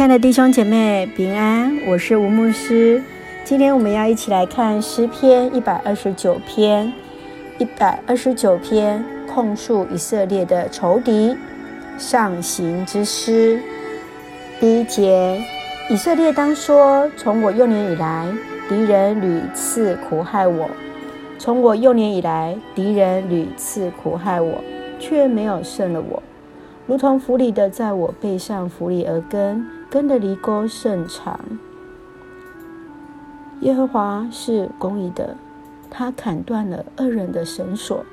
亲爱的弟兄姐妹平安，我是吴牧师。今天我们要一起来看诗篇一百二十九篇，一百二十九篇控诉以色列的仇敌，上行之诗。第一节，以色列当说：从我幼年以来，敌人屡次苦害我；从我幼年以来，敌人屡次苦害我，却没有胜了我。如同府里的在我背上府里而根，根的犁沟甚长。耶和华是公义的，他砍断了恶人的绳索。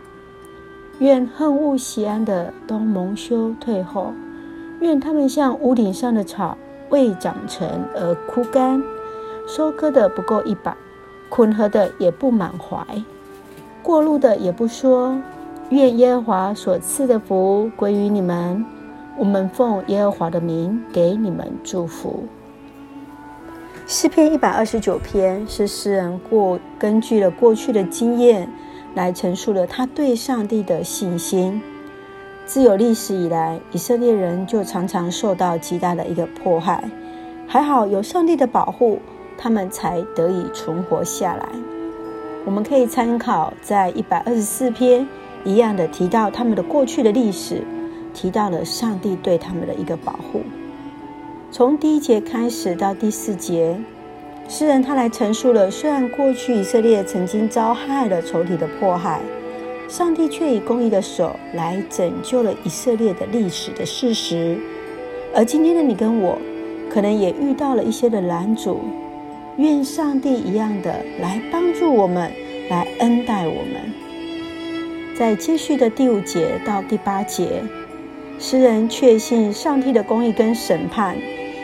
愿恨恶锡安的都蒙羞退后，愿他们像屋顶上的草，未长成而枯干，收割的不够一把，捆禾的也不满怀，过路的也不说。愿耶和华所赐的福归于你们。我们奉耶和华的名给你们祝福。诗篇一百二十九篇是诗人过根据了过去的经验来陈述了他对上帝的信心。自有历史以来，以色列人就常常受到极大的一个迫害，还好有上帝的保护，他们才得以存活下来。我们可以参考在一百二十四篇。一样的提到他们的过去的历史，提到了上帝对他们的一个保护。从第一节开始到第四节，诗人他来陈述了，虽然过去以色列曾经遭害了仇敌的迫害，上帝却以公义的手来拯救了以色列的历史的事实。而今天的你跟我，可能也遇到了一些的拦阻，愿上帝一样的来帮助我们，来恩待我们。在接续的第五节到第八节，诗人确信上帝的公义跟审判，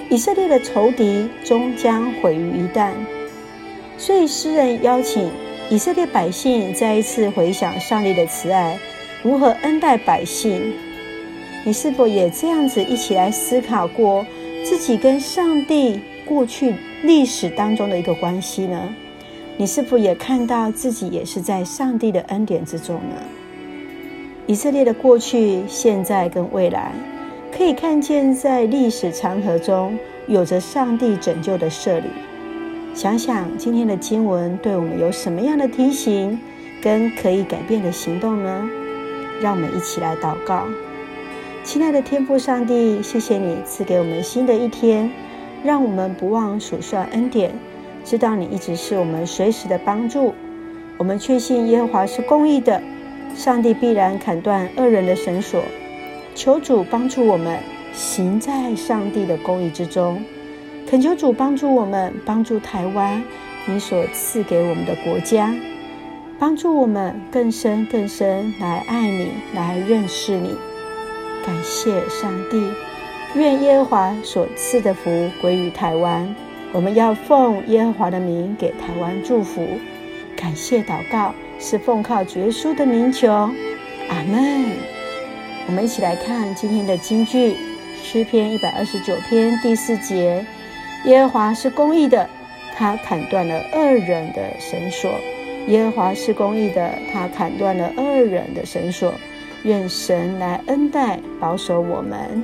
以色列的仇敌终将毁于一旦。所以诗人邀请以色列百姓再一次回想上帝的慈爱，如何恩待百姓。你是否也这样子一起来思考过自己跟上帝过去历史当中的一个关系呢？你是否也看到自己也是在上帝的恩典之中呢？以色列的过去、现在跟未来，可以看见在历史长河中有着上帝拯救的设立。想想今天的经文对我们有什么样的提醒跟可以改变的行动呢？让我们一起来祷告。亲爱的天父上帝，谢谢你赐给我们新的一天，让我们不忘数算恩典，知道你一直是我们随时的帮助。我们确信耶和华是公义的。上帝必然砍断恶人的绳索，求主帮助我们行在上帝的公义之中，恳求主帮助我们，帮助台湾，你所赐给我们的国家，帮助我们更深更深来爱你，来认识你。感谢上帝，愿耶和华所赐的福归于台湾，我们要奉耶和华的名给台湾祝福。感谢祷告。是奉靠主耶稣的名求，阿门。我们一起来看今天的金句，诗篇一百二十九篇第四节：耶和华是公义的，他砍断了恶人的绳索。耶和华是公义的，他砍断了恶人的绳索。愿神来恩待保守我们。